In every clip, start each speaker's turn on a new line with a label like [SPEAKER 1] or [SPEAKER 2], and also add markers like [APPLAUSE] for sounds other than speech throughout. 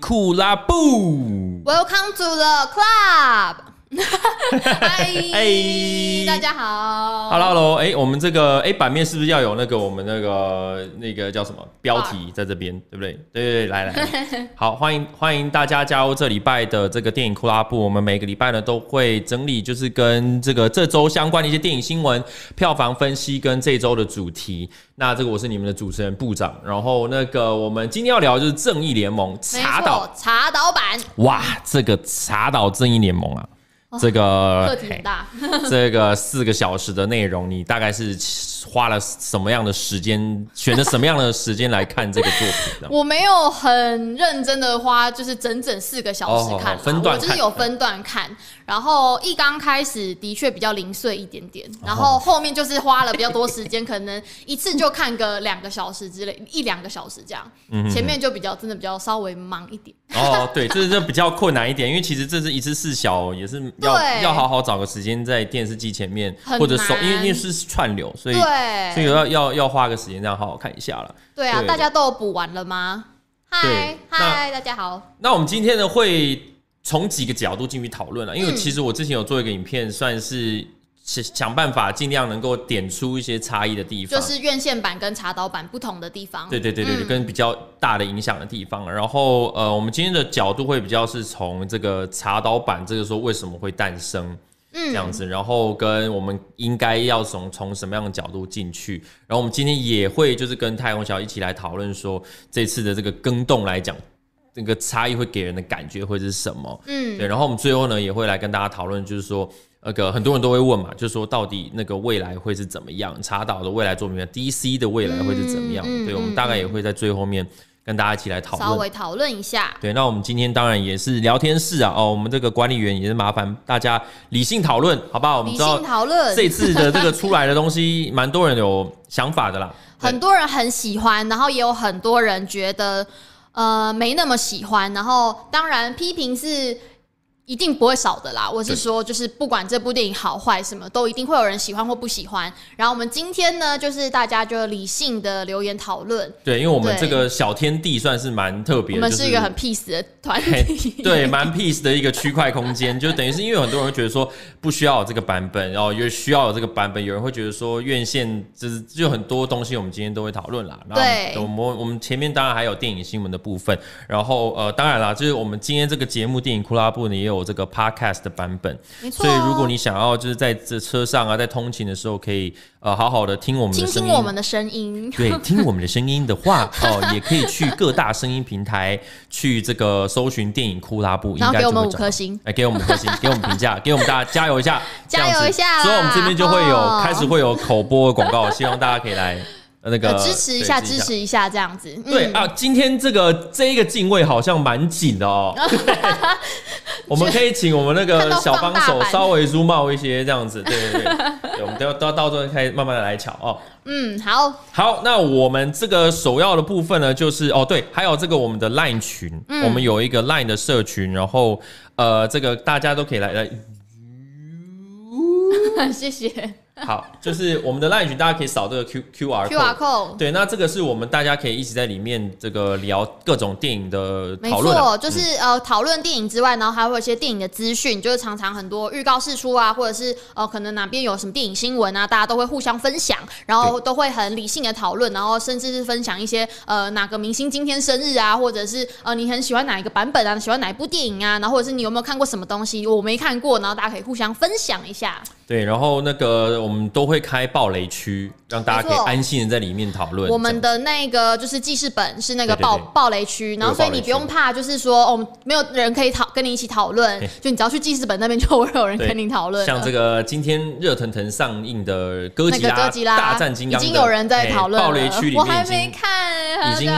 [SPEAKER 1] 酷拉部，
[SPEAKER 2] Welcome to the club。 嗨，[LAUGHS]
[SPEAKER 1] 哎，
[SPEAKER 2] 大家好
[SPEAKER 1] ，Hello，Hello，哎，我们这个哎版面是不是要有那个我们那个那个叫什么标题在这边，对不对？对对对，来来，[LAUGHS] 好，欢迎欢迎大家加入这礼拜的这个电影库拉布。我们每个礼拜呢都会整理，就是跟这个这周相关的一些电影新闻、票房分析跟这周的主题。那这个我是你们的主持人部长，然后那个我们今天要聊的就是正义联盟查岛
[SPEAKER 2] 查岛版。
[SPEAKER 1] 哇，这个查岛正义联盟啊！这个
[SPEAKER 2] 课题很大，[LAUGHS]
[SPEAKER 1] 这个四个小时的内容，你大概是花了什么样的时间，选择什么样的时间来看这个作品？
[SPEAKER 2] 我没有很认真的花，就是整整四个小时看，
[SPEAKER 1] 分段，
[SPEAKER 2] 就是有分段看。然后一刚开始的确比较零碎一点点，然后后面就是花了比较多时间，可能一次就看个两个小时之类，一两个小时这样。前面就比较真的比较稍微忙一点。
[SPEAKER 1] 哦，对，这这比较困难一点，因为其实这是一次四小，也是要要好好找个时间在电视机前面或者手，因为因为是串流，所以所以要要要花个时间这样好好看一下了。
[SPEAKER 2] 对啊，大家都补完了吗？嗨嗨，大家好。
[SPEAKER 1] 那我们今天呢会。从几个角度进去讨论了，因为其实我之前有做一个影片，算是想想办法尽量能够点出一些差异的地方，
[SPEAKER 2] 就是院线版跟茶导版不同的地方。
[SPEAKER 1] 对对对对，跟比较大的影响的地方。然后呃，我们今天的角度会比较是从这个茶导版这个时候为什么会诞生，这样子，然后跟我们应该要从从什么样的角度进去。然后我们今天也会就是跟太空小一起来讨论说，这次的这个更动来讲。这个差异会给人的感觉会是什么？嗯，对。然后我们最后呢也会来跟大家讨论，就是说那个很多人都会问嘛，就是说到底那个未来会是怎么样？查岛的未来作品，DC 的未来会是怎么样？嗯、对，我们大概也会在最后面跟大家一起来讨论，
[SPEAKER 2] 稍微讨论一下。
[SPEAKER 1] 对，那我们今天当然也是聊天室啊，哦，我们这个管理员也是麻烦大家理性讨论，好不好？我们知道讨论这次的这个出来的东西，蛮多人有想法的啦，[LAUGHS]
[SPEAKER 2] 很多人很喜欢，然后也有很多人觉得。呃，没那么喜欢，然后当然批评是。一定不会少的啦！我是说，就是不管这部电影好坏，什么都一定会有人喜欢或不喜欢。然后我们今天呢，就是大家就理性的留言讨论。
[SPEAKER 1] 对，因为我们这个小天地算是蛮特别的，我
[SPEAKER 2] 们是一个很 peace 的团体。[LAUGHS]
[SPEAKER 1] 对，蛮 peace 的一个区块空间，就等于是因为很多人会觉得说不需要有这个版本，然后又需要有这个版本。有人会觉得说院线就是就很多东西，我们今天都会讨论啦。对，我们我们前面当然还有电影新闻的部分，然后呃，当然啦，就是我们今天这个节目电影库拉布呢也有。有这个 podcast 的版本，没错。所以如果你想要就是在这车上啊，在通勤的时候，可以呃好好的听我们的声音，
[SPEAKER 2] 听听我们的声音。
[SPEAKER 1] 对，听我们的声音的话，[LAUGHS] 哦，也可以去各大声音平台去这个搜寻电影库拉布，
[SPEAKER 2] 然后给我们五颗星，
[SPEAKER 1] 来给我们五颗星，给我们评价，给我们大家加油一下，
[SPEAKER 2] 加油一下。
[SPEAKER 1] 所以我们这边就会有开始会有口播的广告，希望大家可以来。那个
[SPEAKER 2] 支持一下，支持一下，这样子。
[SPEAKER 1] 对啊，今天这个这一个镜位好像蛮紧的哦。[LAUGHS] 我们可以请我们那个小帮手稍微 zoom out 一些，这样子。对对 [LAUGHS] 对，我们都要都要到时候开始慢慢的来瞧哦。
[SPEAKER 2] 嗯，好。好，
[SPEAKER 1] 那我们这个首要的部分呢，就是哦，对，还有这个我们的 Line 群，我们有一个 Line 的社群，然后呃，这个大家都可以来来。[LAUGHS]
[SPEAKER 2] 谢谢。
[SPEAKER 1] 好，就是我们的 LINE 群，大家可以扫这个 Q Q R
[SPEAKER 2] QR code。对，
[SPEAKER 1] 那这个是我们大家可以一直在里面这个聊各种电影的讨论。
[SPEAKER 2] 没错，就是呃讨论电影之外，然后还会有一些电影的资讯，就是常常很多预告释出啊，或者是呃可能哪边有什么电影新闻啊，大家都会互相分享，然后都会很理性的讨论，然后甚至是分享一些呃哪个明星今天生日啊，或者是呃你很喜欢哪一个版本啊，喜欢哪一部电影啊，然后或者是你有没有看过什么东西，我没看过，然后大家可以互相分享一下。
[SPEAKER 1] 对，然后那个我们都会开暴雷区，让大家可以安心的在里面讨论。
[SPEAKER 2] 我们的那个就是记事本是那个暴暴雷区，然后所以你不用怕，就是说哦，没有人可以讨跟你一起讨论，就你只要去记事本那边就会有人跟你讨论。
[SPEAKER 1] 像这个今天热腾腾上映的哥吉拉大战金刚，
[SPEAKER 2] 已经有人在讨论
[SPEAKER 1] 暴。雷区里面
[SPEAKER 2] 我还没看，已经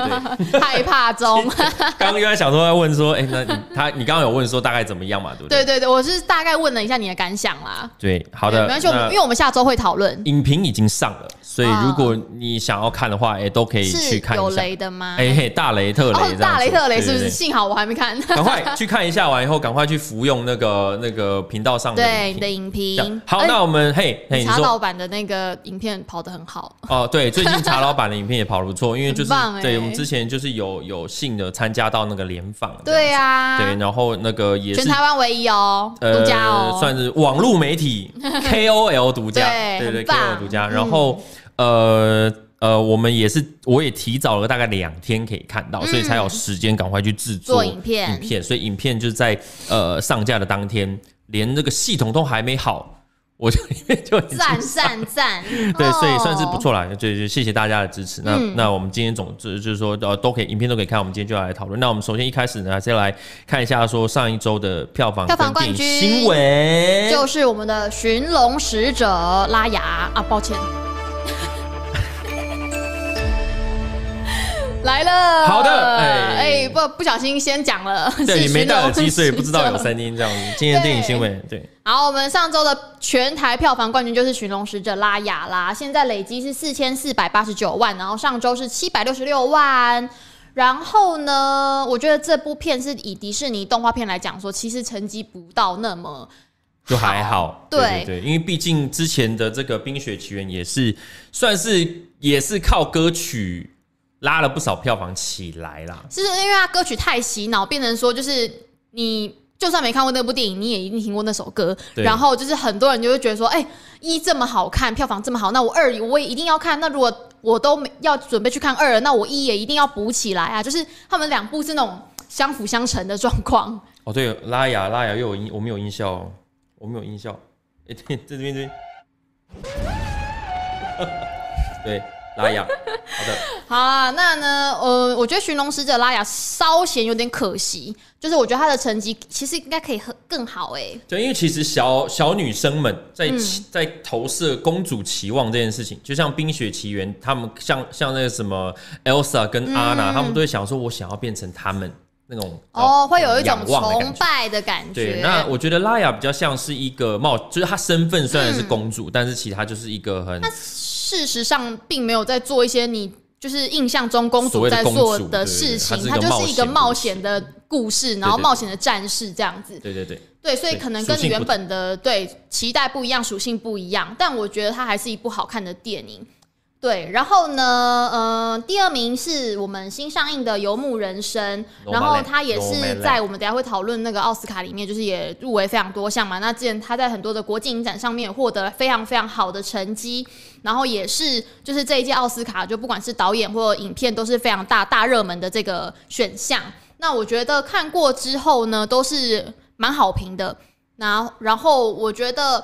[SPEAKER 2] [LAUGHS] 害怕中。[LAUGHS]
[SPEAKER 1] 刚刚原来想说要问说，哎，那你他你刚刚有问说大概怎么样嘛？对不对？
[SPEAKER 2] 对对对，我是大概问了一下你的感想啦。
[SPEAKER 1] 对，好的，
[SPEAKER 2] 没关系，我们
[SPEAKER 1] 那
[SPEAKER 2] 因为我们下周会讨论，
[SPEAKER 1] 影评已经上了，所以如果你想要看的话，也都可以去看一下。
[SPEAKER 2] 有雷的吗？
[SPEAKER 1] 哎嘿，大雷特雷，
[SPEAKER 2] 哦，大雷特雷是不是？幸好我还没看，[LAUGHS]
[SPEAKER 1] 赶快去看一下，完以后赶快去服用那个那个频道上的
[SPEAKER 2] 对你的影评。
[SPEAKER 1] 好，那我们嘿，嘿
[SPEAKER 2] 查老板的那个影片跑得很好
[SPEAKER 1] 哦。对，最近查老板的影片也跑得不错，[LAUGHS] 因为就是对我们之前就是有有幸的参加到那个联访，
[SPEAKER 2] 对呀，
[SPEAKER 1] 对，然后那个也是
[SPEAKER 2] 全台湾唯一哦，独家哦，
[SPEAKER 1] 算是网络媒体 [LAUGHS] KOL 独家，对对 KOL 独家。然后呃呃，我们也是，我也提早了大概两天可以看到，所以才有时间赶快去制作
[SPEAKER 2] 影片。
[SPEAKER 1] 影片，所以影片就是在呃上架的当天，连那个系统都还没好。我就 [LAUGHS] 因为就
[SPEAKER 2] 赞赞赞，[LAUGHS]
[SPEAKER 1] 对，所以算是不错啦。就就谢谢大家的支持。那那我们今天总之就是说，呃，都可以，影片都可以看。我们今天就要来讨论。那我们首先一开始呢，先来看一下说上一周的票房
[SPEAKER 2] 票房冠军
[SPEAKER 1] 新闻，
[SPEAKER 2] 就是我们的《寻龙使者》拉雅啊，抱歉。来了，
[SPEAKER 1] 好的，哎
[SPEAKER 2] 哎，不不小心先讲了，
[SPEAKER 1] 对，你没戴耳机，所以不知道有声音这样子。今天电影新闻，对，
[SPEAKER 2] 好，我们上周的全台票房冠军就是《寻龙使者》拉雅啦，现在累积是四千四百八十九万，然后上周是七百六十六万。然后呢，我觉得这部片是以迪士尼动画片来讲说，其实成绩不到那么
[SPEAKER 1] 就还好，对对对，因为毕竟之前的这个《冰雪奇缘》也是算是也是靠歌曲。拉了不少票房起来啦，
[SPEAKER 2] 是因为他歌曲太洗脑，变成说就是你就算没看过那部电影，你也一定听过那首歌。然后就是很多人就会觉得说，哎，一这么好看，票房这么好，那我二我也一定要看。那如果我都没要准备去看二了，那我一也一定要补起来啊。就是他们两部是那种相辅相成的状况。[LAUGHS]
[SPEAKER 1] 哦，对，拉雅拉雅又有音，我没有音效，我没有音效。哎，对，在这边这边。[LAUGHS] 对。拉雅，[LAUGHS] 好的，
[SPEAKER 2] 好啊。那呢，呃，我觉得《寻龙使者》拉雅稍显有点可惜，就是我觉得她的成绩其实应该可以更好哎、欸。
[SPEAKER 1] 对，因为其实小小女生们在、嗯、在投射公主期望这件事情，就像《冰雪奇缘》，他们像像那个什么 Elsa 跟 Anna，、嗯、们都会想说，我想要变成他们那种
[SPEAKER 2] 哦，会有一种崇拜的感觉。
[SPEAKER 1] 对，那我觉得拉雅比较像是一个冒，就是她身份虽然是公主，嗯、但是其实她就是一个很。
[SPEAKER 2] 事实上，并没有在做一些你就是印象中公主在做的事情，它就是一个冒险的故事，然后冒险的战士这样子。
[SPEAKER 1] 对对对，
[SPEAKER 2] 对，所以可能跟你原本的对期待不一样，属性不一样，但我觉得它还是一部好看的电影。对，然后呢，呃，第二名是我们新上映的《游牧人生》，然后他也是在我们等下会讨论那个奥斯卡里面，就是也入围非常多项嘛。那之前他在很多的国际影展上面获得非常非常好的成绩，然后也是就是这一届奥斯卡就不管是导演或影片都是非常大大热门的这个选项。那我觉得看过之后呢，都是蛮好评的。那然后我觉得，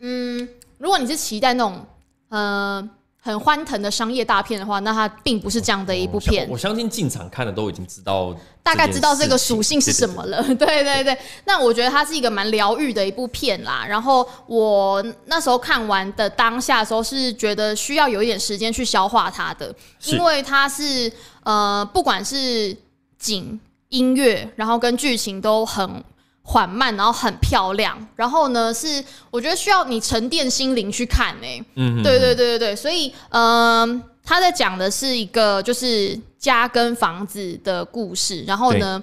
[SPEAKER 2] 嗯，如果你是期待那种，呃。很欢腾的商业大片的话，那它并不是这样的一部片。
[SPEAKER 1] 我相信进场看的都已经知道，
[SPEAKER 2] 大概知道这个属性是什么了。[LAUGHS] 对对对，那我觉得它是一个蛮疗愈的一部片啦。然后我那时候看完的当下的时候，是觉得需要有一点时间去消化它的，因为它是呃，不管是景、音乐，然后跟剧情都很。缓慢，然后很漂亮，然后呢，是我觉得需要你沉淀心灵去看诶、欸。嗯哼，对对对对对，所以嗯、呃，他在讲的是一个就是家跟房子的故事，然后呢，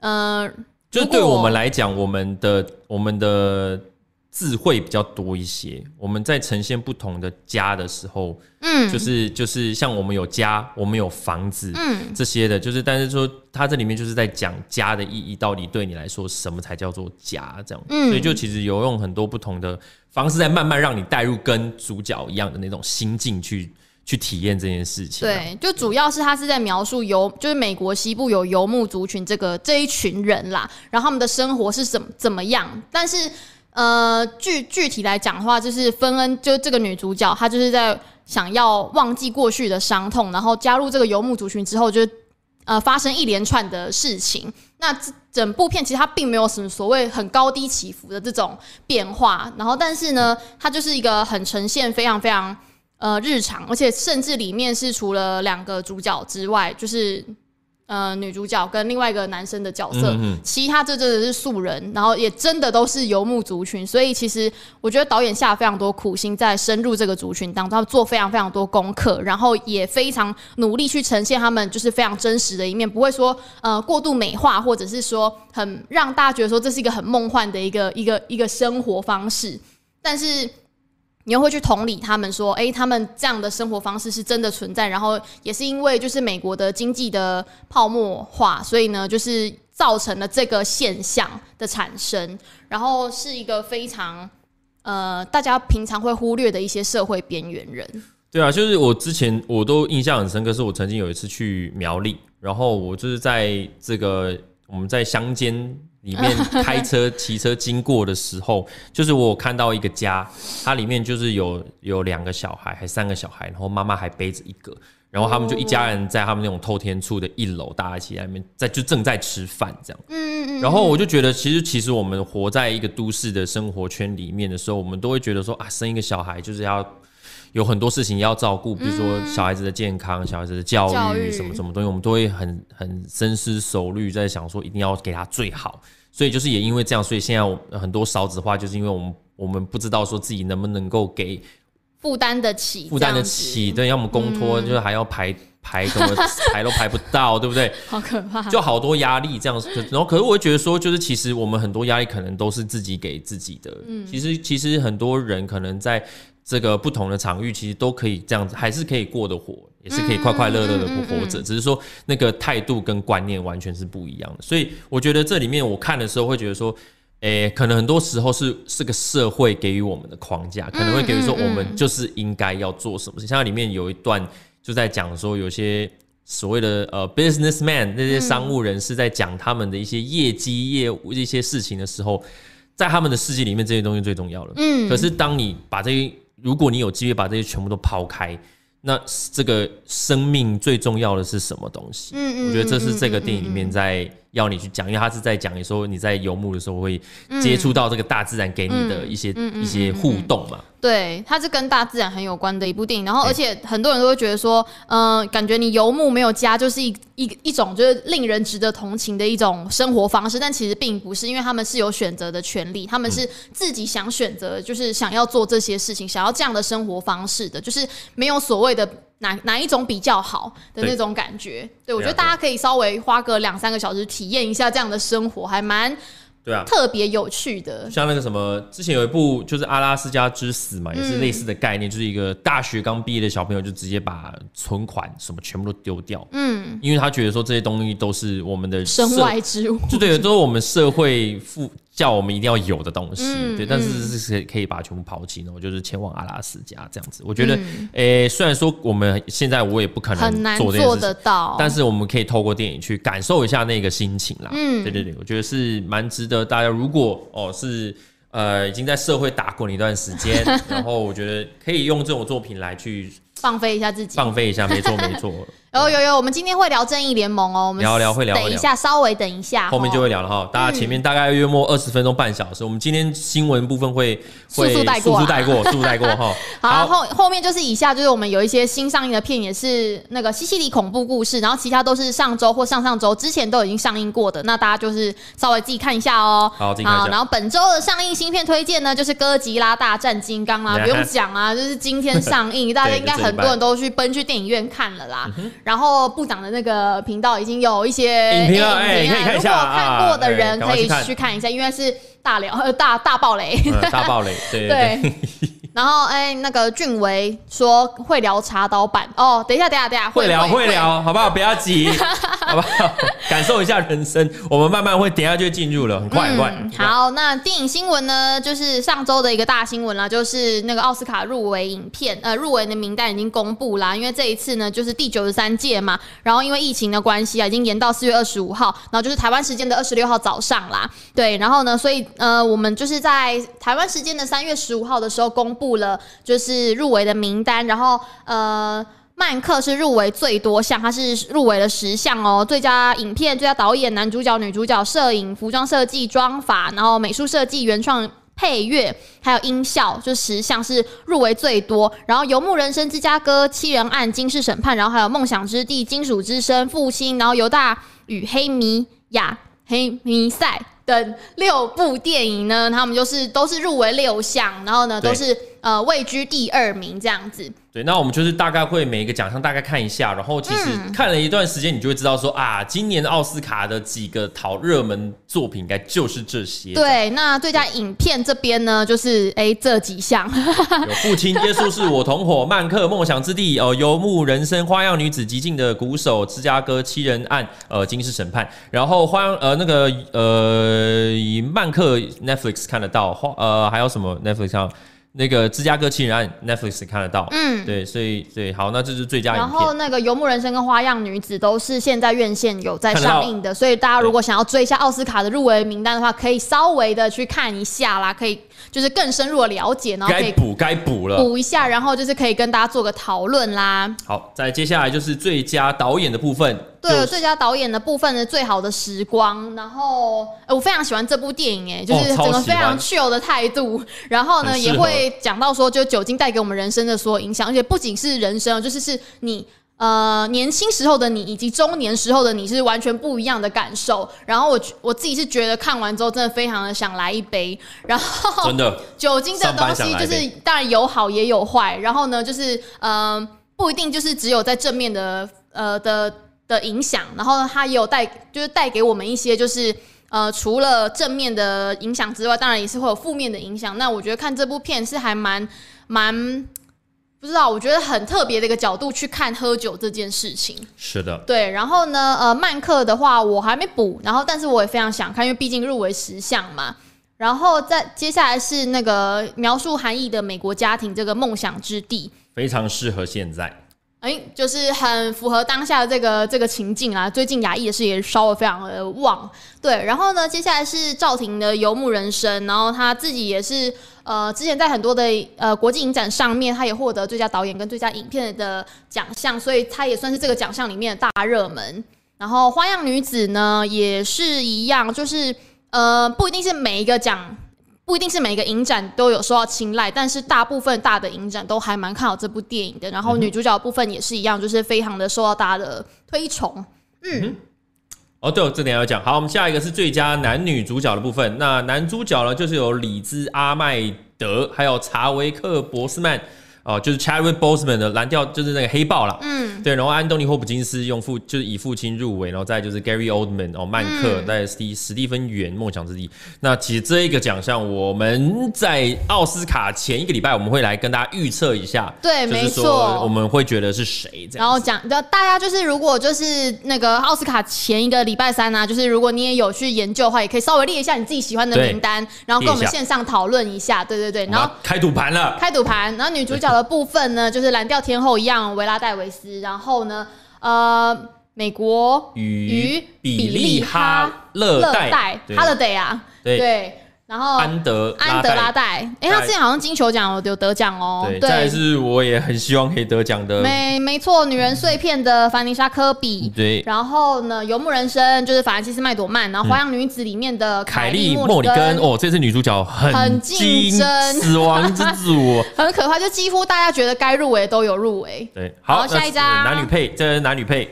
[SPEAKER 2] 嗯，呃、
[SPEAKER 1] 就对我们来讲，我们的我们的。智慧比较多一些，我们在呈现不同的家的时候，嗯，就是就是像我们有家，我们有房子，嗯，这些的，就是但是说它这里面就是在讲家的意义，到底对你来说什么才叫做家？这样，嗯，所以就其实有用很多不同的方式在慢慢让你带入跟主角一样的那种心境去去体验这件事情。
[SPEAKER 2] 对，就主要是他是在描述游，就是美国西部有游牧族群这个这一群人啦，然后他们的生活是怎么怎么样，但是。呃，具具体来讲的话，就是芬恩，就这个女主角，她就是在想要忘记过去的伤痛，然后加入这个游牧族群之后，就呃发生一连串的事情。那整部片其实它并没有什么所谓很高低起伏的这种变化，然后但是呢，它就是一个很呈现非常非常呃日常，而且甚至里面是除了两个主角之外，就是呃，女主角跟另外一个男生的角色，其他这真的是素人，然后也真的都是游牧族群，所以其实我觉得导演下了非常多苦心在深入这个族群当中，他做非常非常多功课，然后也非常努力去呈现他们就是非常真实的一面，不会说呃过度美化，或者是说很让大家觉得说这是一个很梦幻的一个一个一个生活方式，但是。你又会去同理他们说，哎、欸，他们这样的生活方式是真的存在，然后也是因为就是美国的经济的泡沫化，所以呢，就是造成了这个现象的产生，然后是一个非常呃大家平常会忽略的一些社会边缘人。
[SPEAKER 1] 对啊，就是我之前我都印象很深刻，是我曾经有一次去苗栗，然后我就是在这个我们在乡间。里面开车、骑车经过的时候，[LAUGHS] 就是我看到一个家，它里面就是有有两个小孩，还三个小孩，然后妈妈还背着一个，然后他们就一家人在他们那种透天处的一楼，大家一起在里面在就正在吃饭这样。嗯嗯。然后我就觉得，其实其实我们活在一个都市的生活圈里面的时候，我们都会觉得说啊，生一个小孩就是要。有很多事情要照顾，比如说小孩子的健康、嗯、小孩子的教育什么什么东西，我们都会很很深思熟虑，在想说一定要给他最好。所以就是也因为这样，所以现在我很多少子化，就是因为我们我们不知道说自己能不能够给
[SPEAKER 2] 负担得起，
[SPEAKER 1] 负担得起，对，要么公托，就是还要排排什么 [LAUGHS] 排都排不到，对不对？
[SPEAKER 2] 好可怕，
[SPEAKER 1] 就好多压力这样。然后可是我会觉得说，就是其实我们很多压力可能都是自己给自己的。嗯，其实其实很多人可能在。这个不同的场域其实都可以这样子，还是可以过得活，也是可以快快乐乐的活着。只是说那个态度跟观念完全是不一样的。所以我觉得这里面我看的时候会觉得说，诶，可能很多时候是是个社会给予我们的框架，可能会给予说我们就是应该要做什么事。像里面有一段就在讲说，有些所谓的呃 businessman 那些商务人士在讲他们的一些业绩业务一些事情的时候，在他们的世界里面这些东西最重要了。嗯，可是当你把这些如果你有机会把这些全部都抛开，那这个生命最重要的是什么东西？嗯嗯，我觉得这是这个电影里面在要你去讲，因为他是在讲你说你在游牧的时候会接触到这个大自然给你的一些一些互动嘛。
[SPEAKER 2] 对，它是跟大自然很有关的一部电影。然后，而且很多人都会觉得说，嗯、呃，感觉你游牧没有家，就是一一一种就是令人值得同情的一种生活方式。但其实并不是，因为他们是有选择的权利，他们是自己想选择，就是想要做这些事情，想要这样的生活方式的，就是没有所谓的哪哪一种比较好的那种感觉。对，对，我觉得大家可以稍微花个两三个小时体验一下这样的生活，还蛮。对啊，特别有趣的，
[SPEAKER 1] 像那个什么，之前有一部就是《阿拉斯加之死》嘛，也是类似的概念，就是一个大学刚毕业的小朋友就直接把存款什么全部都丢掉，嗯，因为他觉得说这些东西都是我们的
[SPEAKER 2] 身外之物，
[SPEAKER 1] 就对，都是我们社会付。叫我们一定要有的东西，嗯、对，但是是可以把它全部抛弃，然后就是前往阿拉斯加这样子。我觉得，诶、嗯欸，虽然说我们现在我也不可能做得到，但是我们可以透过电影去感受一下那个心情啦。嗯，对对对，我觉得是蛮值得大家。如果哦是呃已经在社会打滚一段时间，[LAUGHS] 然后我觉得可以用这种作品来去。
[SPEAKER 2] 放飞一下自己，
[SPEAKER 1] 放飞一下，没错没错。
[SPEAKER 2] 有有有，我们今天会聊正义联盟哦，我们
[SPEAKER 1] 聊聊会聊，
[SPEAKER 2] 等一下稍微等一下，
[SPEAKER 1] 后面就会聊了哈。大家前面大概约莫二十分钟半小时，我们今天新闻部分会
[SPEAKER 2] 速速带过，
[SPEAKER 1] 速速带过，[LAUGHS] 速速带过哈。
[SPEAKER 2] 好，后后面就是以下就是我们有一些新上映的片，也是那个西西里恐怖故事，然后其他都是上周或上上周之前都已经上映过的，那大家就是稍微自己看一下哦。
[SPEAKER 1] 好，自己看一下。
[SPEAKER 2] 然后本周的上映新片推荐呢，就是哥吉拉大战金刚啦，[LAUGHS] 不用讲啊，就是今天上映，大家应该很多人都去奔。去电影院看了啦，然后部长的那个频道已经有一些
[SPEAKER 1] 影评了，哎，可以看一下。
[SPEAKER 2] 如果看过的人可以去看一下，因为是大聊呃大大暴雷，
[SPEAKER 1] 大暴雷，[LAUGHS] 对对。
[SPEAKER 2] 然后哎，那个俊维说会聊茶刀版哦，等一下等一下等一下，
[SPEAKER 1] 会聊会聊，好不好？不要急，[LAUGHS] 好不好？[LAUGHS] 感受一下人生，我们慢慢会，等下就进入了，很快很快。
[SPEAKER 2] 好，那电影新闻呢，就是上周的一个大新闻啦，就是那个奥斯卡入围影片，呃，入围的名单已经公布啦。因为这一次呢，就是第九十三届嘛，然后因为疫情的关系啊，已经延到四月二十五号，然后就是台湾时间的二十六号早上啦。对，然后呢，所以呃，我们就是在台湾时间的三月十五号的时候公布。了，就是入围的名单，然后呃，曼克是入围最多项，他是入围了十项哦，最佳影片、最佳导演、男主角、女主角、摄影、服装设计、妆发，然后美术设计、原创配乐还有音效，就十项是入围最多。然后《游牧人生》、《芝加哥七人案》、《惊世审判》，然后还有《梦想之地》、《金属之声》、《复兴》，然后犹大与黑弥亚、黑弥赛等六部电影呢，他们就是都是入围六项，然后呢都是呃位居第二名这样子。
[SPEAKER 1] 对，那我们就是大概会每一个奖项大概看一下，然后其实看了一段时间，你就会知道说、嗯、啊，今年的奥斯卡的几个讨热门作品，应该就是这些。
[SPEAKER 2] 对，那最佳影片这边呢，就是哎这几项，[LAUGHS]
[SPEAKER 1] 有父亲耶稣是我同伙，[LAUGHS] 曼克梦想之地，呃，游牧人生，花样女子，极尽的鼓手，芝加哥七人案，呃，惊世审判，然后花样呃那个呃以曼克 Netflix 看得到，花呃还有什么 Netflix 上？那个芝加哥七人案 Netflix 看得到，嗯，对，所以对，好，那这是最佳影片。
[SPEAKER 2] 然后那个游牧人生跟花样女子都是现在院线有在上映的，所以大家如果想要追一下奥斯卡的入围名单的话，可以稍微的去看一下啦，可以就是更深入的了解，然后可以
[SPEAKER 1] 补该补了
[SPEAKER 2] 补一下，然后就是可以跟大家做个讨论啦。
[SPEAKER 1] 好，再接下来就是最佳导演的部分。
[SPEAKER 2] 对，最佳导演的部分的最好的时光，然后、欸、我非常喜欢这部电影，哎，就是整个非常 chill 的态度，然后呢也会讲到说，就酒精带给我们人生的所有影响，而且不仅是人生，就是是你呃年轻时候的你以及中年时候的你是完全不一样的感受。然后我我自己是觉得看完之后真的非常的想来一杯，然后 [LAUGHS] 真的酒精这东西就是当然有好也有坏，然后呢就是嗯、呃、不一定就是只有在正面的呃的。的影响，然后呢，它也有带，就是带给我们一些，就是呃，除了正面的影响之外，当然也是会有负面的影响。那我觉得看这部片是还蛮蛮不知道，我觉得很特别的一个角度去看喝酒这件事情。
[SPEAKER 1] 是的，
[SPEAKER 2] 对。然后呢，呃，曼克的话我还没补，然后但是我也非常想看，因为毕竟入围十项嘛。然后再接下来是那个描述含义的美国家庭，这个梦想之地，
[SPEAKER 1] 非常适合现在。
[SPEAKER 2] 哎、就是很符合当下的这个这个情境啊。最近牙医的事也烧的非常的旺，对。然后呢，接下来是赵婷的《游牧人生》，然后他自己也是呃，之前在很多的呃国际影展上面，他也获得最佳导演跟最佳影片的奖项，所以他也算是这个奖项里面的大热门。然后《花样女子》呢，也是一样，就是呃，不一定是每一个奖。不一定是每个影展都有受到青睐，但是大部分大的影展都还蛮看好这部电影的。然后女主角部分也是一样，就是非常的受到大家的推崇。嗯，
[SPEAKER 1] 哦，对，这点要讲。好，我们下一个是最佳男女主角的部分。那男主角呢，就是有李兹阿麦德，还有查维克博斯曼。哦，就是 Chadwick Boseman 的蓝调，就是那个黑豹啦。嗯，对。然后安东尼霍普金斯用父，就是以父亲入围，然后再就是 Gary Oldman 哦，曼克，再史蒂史蒂芬元梦想之地。那其实这一个奖项，我们在奥斯卡前一个礼拜，我们会来跟大家预测一下。
[SPEAKER 2] 对，没错。
[SPEAKER 1] 我们会觉得是谁这样？
[SPEAKER 2] 然后讲，大家就是如果就是那个奥斯卡前一个礼拜三啊，就是如果你也有去研究的话，也可以稍微列一下你自己喜欢的名单，然后跟我们线上讨论一下。对对对，然后
[SPEAKER 1] 开赌盘了，
[SPEAKER 2] 开赌盘。然后女主角。的部分呢，就是蓝调天后一样，维拉戴维斯。然后呢，呃，美国与比利哈勒戴哈勒戴啊，对。对然后
[SPEAKER 1] 安德
[SPEAKER 2] 安德拉戴，哎，他之前好像金球奖有得奖哦。
[SPEAKER 1] 对，再是我也很希望可以得奖的。
[SPEAKER 2] 没没错，女人碎片的凡妮莎科比。
[SPEAKER 1] 对。
[SPEAKER 2] 然后呢，游牧人生就是法兰西斯麦朵曼。然后花样女子里面的凯莉莫里根。
[SPEAKER 1] 哦，这次女主角很很竞争，死亡之组 [LAUGHS]
[SPEAKER 2] 很可怕，就几乎大家觉得该入围都有入围。
[SPEAKER 1] 对，
[SPEAKER 2] 好，下一张
[SPEAKER 1] 男女配，这是男女配。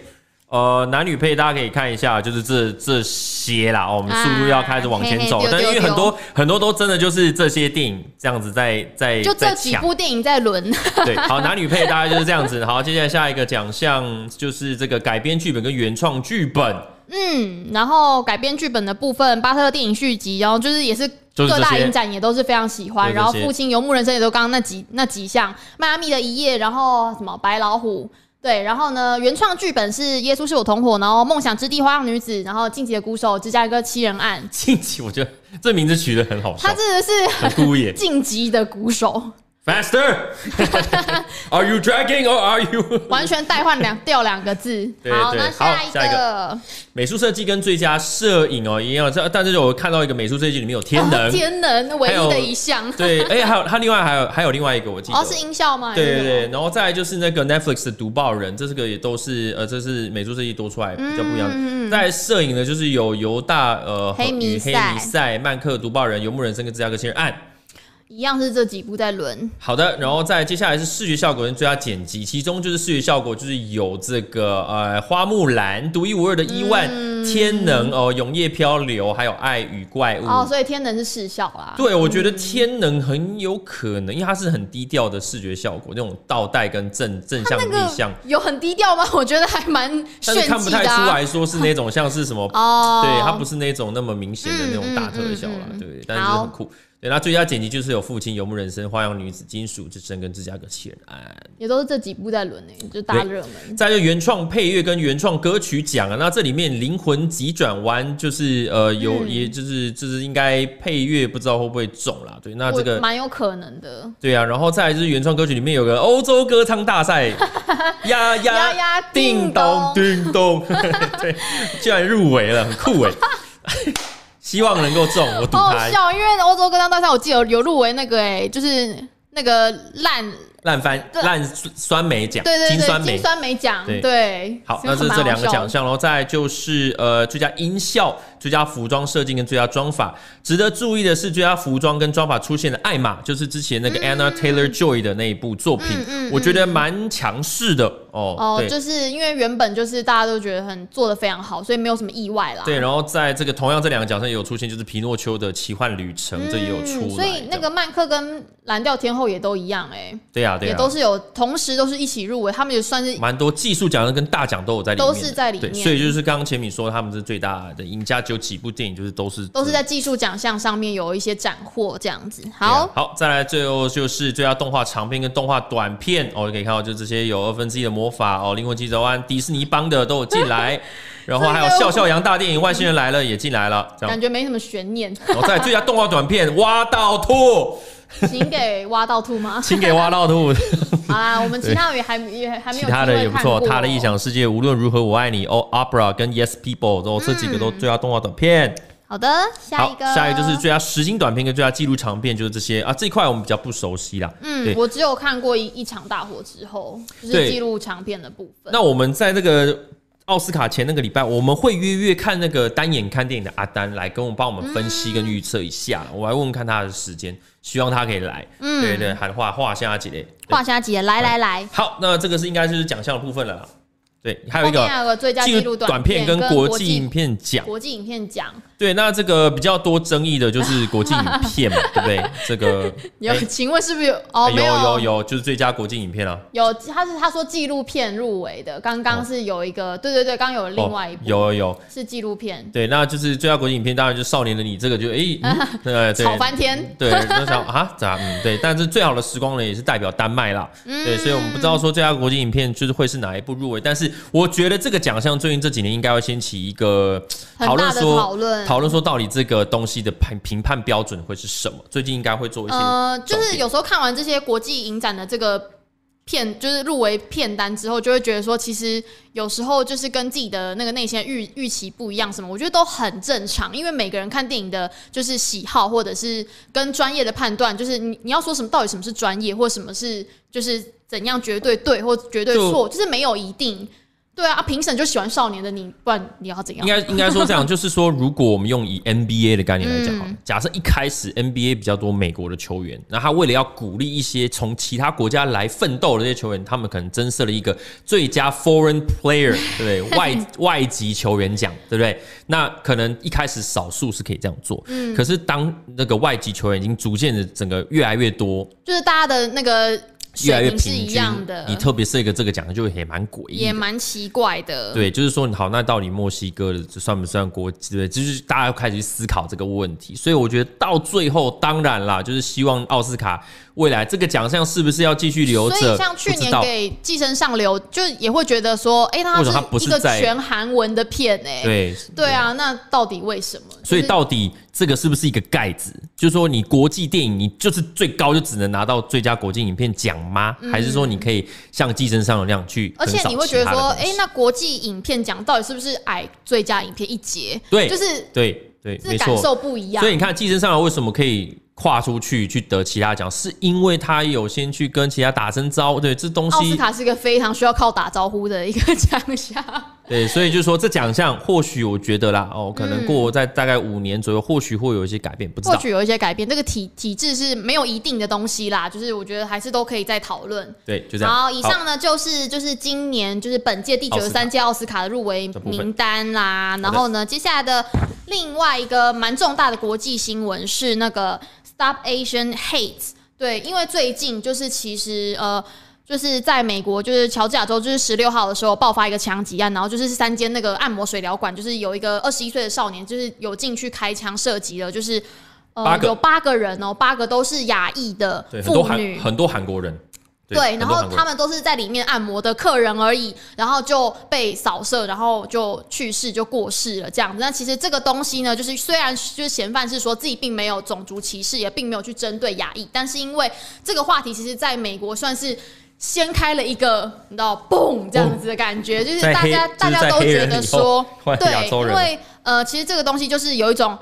[SPEAKER 1] 呃，男女配大家可以看一下，就是这这些啦。我们速度要开始往前走，啊、嘿嘿但因为很多很多都真的就是这些电影这样子在在
[SPEAKER 2] 就这几部电影在轮。
[SPEAKER 1] 对，好，[LAUGHS] 男女配大概就是这样子。好，接下来下一个奖项就是这个改编剧本跟原创剧本。
[SPEAKER 2] 嗯，然后改编剧本的部分，巴特的电影续集，然后就是也是各大影展也都是非常喜欢。然后父亲、游牧人生也都刚刚那几那几项，迈阿密的一夜，然后什么白老虎。对，然后呢，原创剧本是《耶稣是我同伙》，然后《梦想之地》、《花样女子》，然后《晋级的鼓手》、《芝加哥七人案》。[LAUGHS]
[SPEAKER 1] 晋级，我觉得这名字取得很好笑。
[SPEAKER 2] 他真的是很故意。晋级的鼓手。
[SPEAKER 1] Faster！Are [LAUGHS] you dragging or are you？[LAUGHS]
[SPEAKER 2] 完全代换两掉两个字。好，那下一个，下一个
[SPEAKER 1] 美术设计跟最佳摄影哦一样。这但是我看到一个美术设计里面有天能，
[SPEAKER 2] 天能唯一的一项。
[SPEAKER 1] 对，哎，还有他另外还有还有另外一个，我记得
[SPEAKER 2] 哦是音效吗？
[SPEAKER 1] 对对对，然后再来就是那个 Netflix 的读报人，这是个也都是呃，这是美术设计多出来比较不一样。嗯，再来摄影呢，就是有犹大呃黑弥赛、曼克读报人、游牧人生跟芝加哥七人案。
[SPEAKER 2] 一样是这几部在轮。
[SPEAKER 1] 好的，然后再接下来是视觉效果跟最佳剪辑，其中就是视觉效果就是有这个呃花木兰独一无二的伊万、嗯、天能哦、永夜漂流，还有爱与怪物
[SPEAKER 2] 哦，所以天能是视效啦。
[SPEAKER 1] 对，我觉得天能很有可能，因为它是很低调的视觉效果，那种倒带跟正正向逆向
[SPEAKER 2] 有很低调吗？我觉得还蛮但是看不太
[SPEAKER 1] 出来说是那种像是什么 [LAUGHS] 哦，对，它不是那种那么明显的那种大特效啦，嗯嗯嗯、对，但是很酷。对，那最佳剪辑就是有《父亲》、《游牧人生》、《花样女子》、《金属之声》跟《芝加哥七人案》，
[SPEAKER 2] 也都是这几部在轮诶，就大热门。
[SPEAKER 1] 再就原创配乐跟原创歌曲奖啊，那这里面《灵魂急转弯》就是呃有，嗯、也就是就是应该配乐不知道会不会中啦。对，那这个
[SPEAKER 2] 蛮有可能的。
[SPEAKER 1] 对啊，然后再来就是原创歌曲里面有个欧洲歌唱大赛，[LAUGHS] 呀呀呀，叮咚叮咚，[LAUGHS] 对，居然入围了，很酷诶。[LAUGHS] 希望能够中，我赌他。好
[SPEAKER 2] 笑，因为欧洲歌唱大赛，我记得有入围那个哎、欸，就是那个烂
[SPEAKER 1] 烂番烂酸梅奖，
[SPEAKER 2] 对对对，
[SPEAKER 1] 金酸梅
[SPEAKER 2] 金酸梅奖，对，对。
[SPEAKER 1] 好，那这是这两个奖项，然后再来就是呃最佳音效。最佳服装设计跟最佳妆法，值得注意的是，最佳服装跟妆法出现的艾玛，就是之前那个 Anna Taylor Joy 的那一部作品，嗯嗯嗯、我觉得蛮强势的哦。
[SPEAKER 2] 哦，就是因为原本就是大家都觉得很做的非常好，所以没有什么意外啦。
[SPEAKER 1] 对，然后在这个同样这两个奖项也有出现，就是皮诺丘的奇幻旅程，嗯、这也有出来。
[SPEAKER 2] 所以那个曼克跟蓝调天后也都一样哎、欸。
[SPEAKER 1] 对呀、啊，对呀、啊，
[SPEAKER 2] 也都是有同时都是一起入围，他们也算是
[SPEAKER 1] 蛮多技术奖项跟大奖都有在里面，
[SPEAKER 2] 都是在里面。
[SPEAKER 1] 所以就是刚刚前面说他们是最大的赢家，就几部电影就是。都是
[SPEAKER 2] 都是在技术奖项上面有一些斩获这样子。好、啊，
[SPEAKER 1] 好，再来最后就是最佳动画长片跟动画短片哦，可以看到就这些有二分之一的魔法哦，灵魂急转弯，迪士尼帮的都有进来，[LAUGHS] 然后还有笑笑羊大电影外星人来了也进来了，
[SPEAKER 2] 感觉没什么悬念。
[SPEAKER 1] 然后再最佳动画短片挖到吐，
[SPEAKER 2] 请给挖到吐吗？[LAUGHS]
[SPEAKER 1] 请给挖到吐。[LAUGHS]
[SPEAKER 2] 好啦，我们其他也还也还没有，
[SPEAKER 1] 其他的也不错，他的异想世界无论如何我爱你哦，Opera 跟 Yes People 都这几个都最佳动画短片。
[SPEAKER 2] 好的，下一个，
[SPEAKER 1] 下一个就是最佳实景短片跟最佳纪录长片，就是这些啊。这一块我们比较不熟悉啦。
[SPEAKER 2] 嗯，我只有看过一一场大火之后，就是纪录长片的部分。
[SPEAKER 1] 那我们在那个奥斯卡前那个礼拜，我们会约约看那个单眼看电影的阿丹来跟我们帮我们分析跟预测一下。嗯、我来问问看他的时间，希望他可以来。嗯，对对，喊话话下几嘞，
[SPEAKER 2] 话下几来来来。
[SPEAKER 1] 好，那这个是应该就是奖项的部分了啦。对，还有一个
[SPEAKER 2] 最佳纪录
[SPEAKER 1] 短片跟国际影片奖，
[SPEAKER 2] 国际影片奖。
[SPEAKER 1] 对，那这个比较多争议的就是国际影片嘛，对不对？这个 [LAUGHS]
[SPEAKER 2] 有，请问是不是有？哦，
[SPEAKER 1] 有有有，就是最佳国际影片啊。
[SPEAKER 2] 有，他是他说纪录片入围的，刚刚是有一个，对对对，刚有另外一部，
[SPEAKER 1] 有有有，
[SPEAKER 2] 是纪录片。
[SPEAKER 1] 对，那就是最佳国际影片，当然就是《少年的你》，这个就哎，[LAUGHS] 对
[SPEAKER 2] 吵翻天。
[SPEAKER 1] 对，那想啊咋？嗯，对，但是最好的时光呢，也是代表丹麦啦。对，所以我们不知道说最佳国际影片就是会是哪一部入围，但是我觉得这个奖项最近这几年应该会掀起一个讨论，说讨论讨论说到底这个。东西的评评判标准会是什么？最近应该会做一些，呃，
[SPEAKER 2] 就是有时候看完这些国际影展的这个片，就是入围片单之后，就会觉得说，其实有时候就是跟自己的那个内心预预期不一样，什么，我觉得都很正常，因为每个人看电影的就是喜好，或者是跟专业的判断，就是你你要说什么，到底什么是专业，或什么是就是怎样绝对对或绝对错，就，就是没有一定。对啊，评审就喜欢少年的你，不然你要怎样？
[SPEAKER 1] 应该应该说这样，就是说，如果我们用以 NBA 的概念来讲哈，嗯、假设一开始 NBA 比较多美国的球员，那他为了要鼓励一些从其他国家来奋斗的这些球员，他们可能增设了一个最佳 Foreign Player，对不对？[LAUGHS] 外外籍球员奖，对不对？那可能一开始少数是可以这样做，嗯，可是当那个外籍球员已经逐渐的整个越来越多，
[SPEAKER 2] 就是大家的那个。
[SPEAKER 1] 越来越平均，你特别是一个这个奖，就也蛮诡异，
[SPEAKER 2] 也蛮奇怪的。
[SPEAKER 1] 对，就是说，好，那到底墨西哥的这算不算国际？对，就是大家要开始去思考这个问题。所以我觉得到最后，当然啦，就是希望奥斯卡。未来这个奖项是不是要继续留着？
[SPEAKER 2] 所以像去年给《寄生上流》，就也会觉得说，哎、欸，它是一个全韩文的片、欸，哎，对，对啊，那到底为什么？
[SPEAKER 1] 所以到底这个是不是一个盖子？就是说，你国际电影，你就是最高就只能拿到最佳国际影片奖吗？嗯、还是说你可以像《寄生上流》那样去？
[SPEAKER 2] 而且你会觉得说，哎、欸，那国际影片奖到底是不是矮最佳影片一截？
[SPEAKER 1] 对，
[SPEAKER 2] 就是
[SPEAKER 1] 对对，
[SPEAKER 2] 是感受不一样。
[SPEAKER 1] 所以你看，《寄生上流》为什么可以？跨出去去得其他奖，是因为他有先去跟其他打声招呼。对，这东西。奥
[SPEAKER 2] 斯卡是一个非常需要靠打招呼的一个奖项。[LAUGHS]
[SPEAKER 1] 对，所以就是说这奖项或许我觉得啦，哦，可能过在大概五年左右，或许会有一些改变，不知道。
[SPEAKER 2] 或许有一些改变，这个体体制是没有一定的东西啦，就是我觉得还是都可以再讨论。
[SPEAKER 1] 对，就这样。
[SPEAKER 2] 好，以上呢就是就是今年就是本届第九十三届奥斯卡的入围名单啦。然后呢，接下来的另外一个蛮重大的国际新闻是那个 Stop Asian Hate。对，因为最近就是其实呃。就是在美国，就是乔治亚州，就是十六号的时候爆发一个枪击案，然后就是三间那个按摩水疗馆，就是有一个二十一岁的少年，就是有进去开枪射击了，就是呃有八个人哦，八个都是亚裔的妇女，
[SPEAKER 1] 很多韩国人，
[SPEAKER 2] 对，然后他们都是在里面按摩的客人而已，然后就被扫射，然后就去世，就过世了这样子。那其实这个东西呢，就是虽然就是嫌犯是说自己并没有种族歧视，也并没有去针对亚裔，但是因为这个话题，其实在美国算是。掀开了一个，你知道，嘣这样子的感觉，就是大家大家都觉得说，[LAUGHS] 对，因为呃，其实这个东西就是有一种，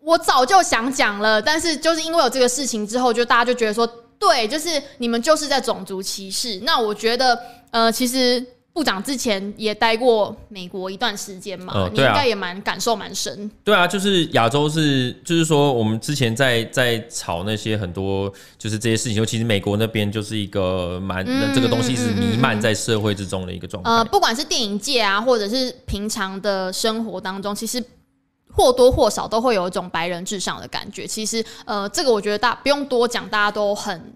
[SPEAKER 2] 我早就想讲了，但是就是因为有这个事情之后，就大家就觉得说，对，就是你们就是在种族歧视。那我觉得，呃，其实。部长之前也待过美国一段时间嘛，你应该也蛮感受蛮深。
[SPEAKER 1] 对啊，就是亚洲是，就是说我们之前在在吵那些很多就是这些事情，尤其是美国那边就是一个蛮、嗯、这个东西是弥漫在社会之中的一个状态。
[SPEAKER 2] 呃，不管是电影界啊，或者是平常的生活当中，其实或多或少都会有一种白人至上的感觉。其实呃，这个我觉得大不用多讲，大家都很。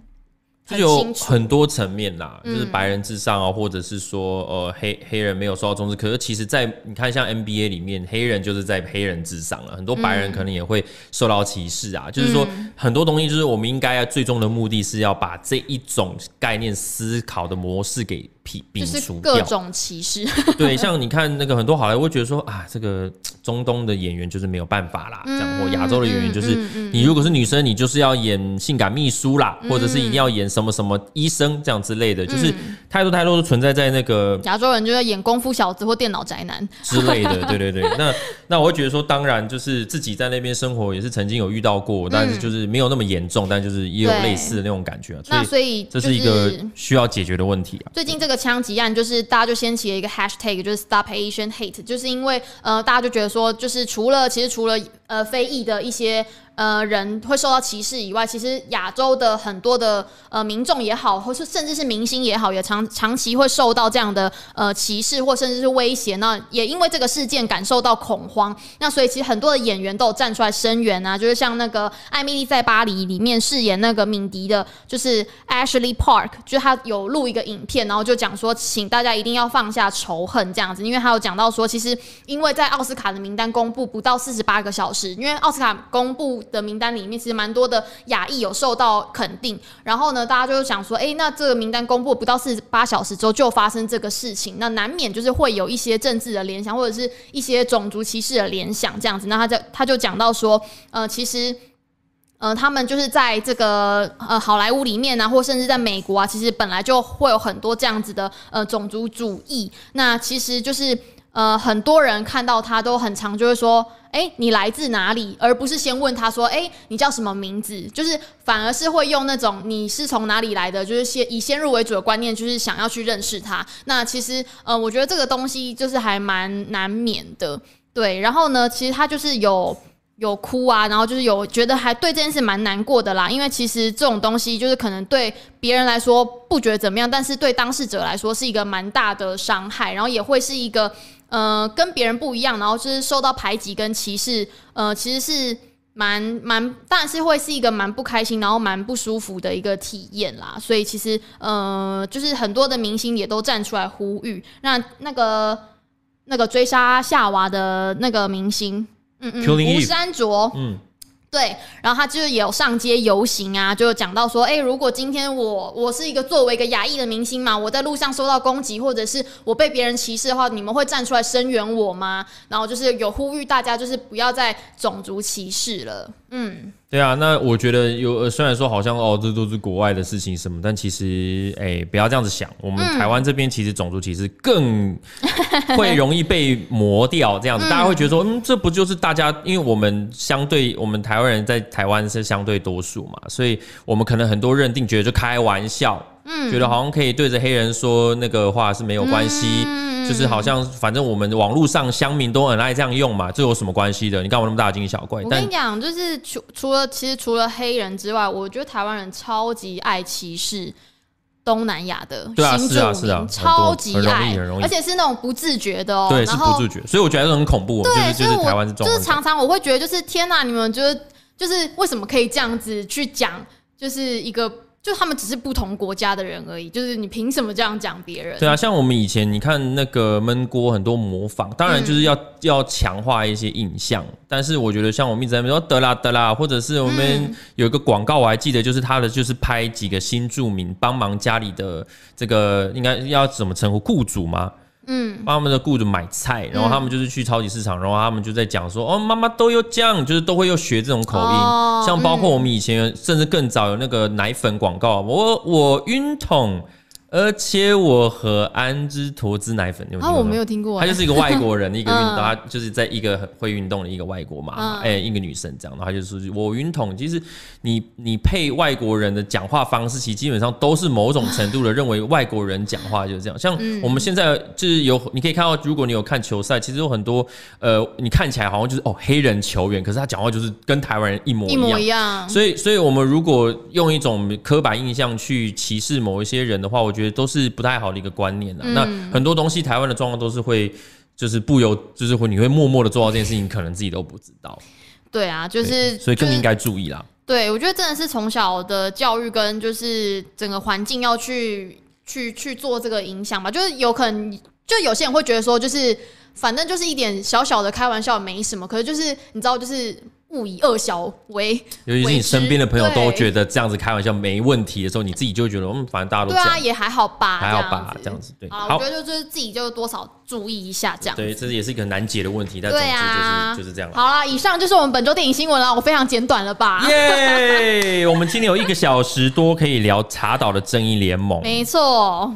[SPEAKER 1] 就有很多层面啦，就是白人至上啊，或者是说呃黑黑人没有受到重视。可是其实，在你看像 NBA 里面，黑人就是在黑人至上了，很多白人可能也会受到歧视啊。就是说很多东西，就是我们应该要最终的目的是要把这一种概念思考的模式给。
[SPEAKER 2] 就是各种歧视，[LAUGHS]
[SPEAKER 1] 对，像你看那个很多好莱坞会觉得说啊，这个中东的演员就是没有办法啦，这样或亚洲的演员就是你如果是女生，你就是要演性感秘书啦，或者是一定要演什么什么医生这样之类的，就是太多太多都存在在那个
[SPEAKER 2] 亚洲人就要演功夫小子或电脑宅男
[SPEAKER 1] 之类的，对对对。那那我会觉得说，当然就是自己在那边生活也是曾经有遇到过，但是就是没有那么严重，但就是也有类似的那种感觉啊。
[SPEAKER 2] 那所以
[SPEAKER 1] 这是一个需要解决的问题啊。
[SPEAKER 2] 最近这个。枪击案就是大家就掀起了一个 hashtag，就是 Stop Asian Hate，就是因为呃大家就觉得说，就是除了其实除了呃非议的一些。呃，人会受到歧视以外，其实亚洲的很多的呃民众也好，或是甚至是明星也好，也长长期会受到这样的呃歧视或甚至是威胁。那也因为这个事件感受到恐慌，那所以其实很多的演员都有站出来声援啊，就是像那个《艾米丽在巴黎》里面饰演那个敏迪的，就是 Ashley Park，就是他有录一个影片，然后就讲说，请大家一定要放下仇恨这样子，因为他有讲到说，其实因为在奥斯卡的名单公布不到四十八个小时，因为奥斯卡公布。的名单里面其实蛮多的亚裔有受到肯定，然后呢，大家就想说，哎，那这个名单公布不到四十八小时之后就发生这个事情，那难免就是会有一些政治的联想，或者是一些种族歧视的联想这样子。那他就他就讲到说，呃，其实，呃，他们就是在这个呃好莱坞里面啊，或甚至在美国啊，其实本来就会有很多这样子的呃种族主义。那其实就是。呃，很多人看到他都很常就会说，哎、你来自哪里？而不是先问他说，哎、你叫什么名字？就是反而是会用那种你是从哪里来的，就是先以先入为主的观念，就是想要去认识他。那其实，呃，我觉得这个东西就是还蛮难免的，对。然后呢，其实他就是有有哭啊，然后就是有觉得还对这件事蛮难过的啦，因为其实这种东西就是可能对别人来说不觉得怎么样，但是对当事者来说是一个蛮大的伤害，然后也会是一个。呃，跟别人不一样，然后就是受到排挤跟歧视，呃，其实是蛮蛮，当然是会是一个蛮不开心，然后蛮不舒服的一个体验啦。所以其实，呃，就是很多的明星也都站出来呼吁。那那个那个追杀夏娃的那个明星，嗯嗯，吴山卓，嗯。对，然后他就是有上街游行啊，就讲到说，哎，如果今天我我是一个作为一个亚裔的明星嘛，我在路上受到攻击，或者是我被别人歧视的话，你们会站出来声援我吗？然后就是有呼吁大家，就是不要再种族歧视了。嗯，
[SPEAKER 1] 对啊，那我觉得有，虽然说好像哦，这都是国外的事情什么，但其实哎，不要这样子想，我们台湾这边其实种族歧视更会容易被磨掉，这样子，嗯、[LAUGHS] 大家会觉得说，嗯，这不就是大家，因为我们相对我们台湾人在台湾是相对多数嘛，所以我们可能很多认定觉得就开玩笑。嗯，觉得好像可以对着黑人说那个话是没有关系，嗯、就是好像反正我们网络上乡民都很爱这样用嘛，这有什么关系的？你干嘛那么大惊小怪？
[SPEAKER 2] 我跟你讲，就是除除了其实除了黑人之外，我觉得台湾人超级爱歧视。东南亚的新住民、啊是啊、超级爱，而且是那种不自觉的哦、喔。
[SPEAKER 1] 对，是不自觉，所以我觉得很恐怖。
[SPEAKER 2] 对，
[SPEAKER 1] 就是就是台湾是
[SPEAKER 2] 就是常常我会觉得，就是天哪，你们觉得就是为什么可以这样子去讲，就是一个。就他们只是不同国家的人而已，就是你凭什么这样讲别人？
[SPEAKER 1] 对啊，像我们以前你看那个闷锅，很多模仿，当然就是要、嗯、要强化一些印象。但是我觉得像我们一直在说得啦得啦，或者是我们有一个广告我还记得，就是他的就是拍几个新住民帮忙家里的这个应该要怎么称呼雇主吗？嗯，帮他们的雇主买菜，然后他们就是去超级市场，然后他们就在讲说，哦，妈妈都有酱，就是都会又学这种口音，哦、像包括我们以前甚至更早有那个奶粉广告，我我晕桶。而且我和安之陀之奶粉，有
[SPEAKER 2] 啊，我没有听过。[LAUGHS]
[SPEAKER 1] 他就是一个外国人，一个运动，他就是在一个很会运动的一个外国嘛，哎，一个女生这样，然后他就说：“我晕桶。”其实你你配外国人的讲话方式，其实基本上都是某种程度的认为外国人讲话就是这样。像我们现在就是有，你可以看到，如果你有看球赛，其实有很多呃，你看起来好像就是哦黑人球员，可是他讲话就是跟台湾人一模一样。一模一样。所以，所以我们如果用一种刻板印象去歧视某一些人的话，我觉得都是不太好的一个观念了。嗯、那很多东西，台湾的状况都是会，就是不由，就是会，你会默默的做到这件事情，可能自己都不知道。
[SPEAKER 2] 对啊，就是，
[SPEAKER 1] 所以更应该注意啦。
[SPEAKER 2] 对，我觉得真的是从小的教育跟就是整个环境要去去去做这个影响吧。就是有可能，就有些人会觉得说，就是反正就是一点小小的开玩笑没什么，可是就是你知道，就是。勿以恶小为，
[SPEAKER 1] 尤其是你身边的朋友都觉得这样子开玩笑没问题的时候，你自己就会觉得，嗯，反正大家都这样，
[SPEAKER 2] 对啊，也还好吧，
[SPEAKER 1] 还好吧，这样子，对。
[SPEAKER 2] 好，我觉得就是自己就多少注意一下这样。
[SPEAKER 1] 对，这也是一个难解的问题，但总之就是就是这样。
[SPEAKER 2] 好了，以上就是我们本周电影新闻了，我非常简短了吧？
[SPEAKER 1] 耶！我们今天有一个小时多可以聊查岛的正义联盟，[LAUGHS]
[SPEAKER 2] 没错。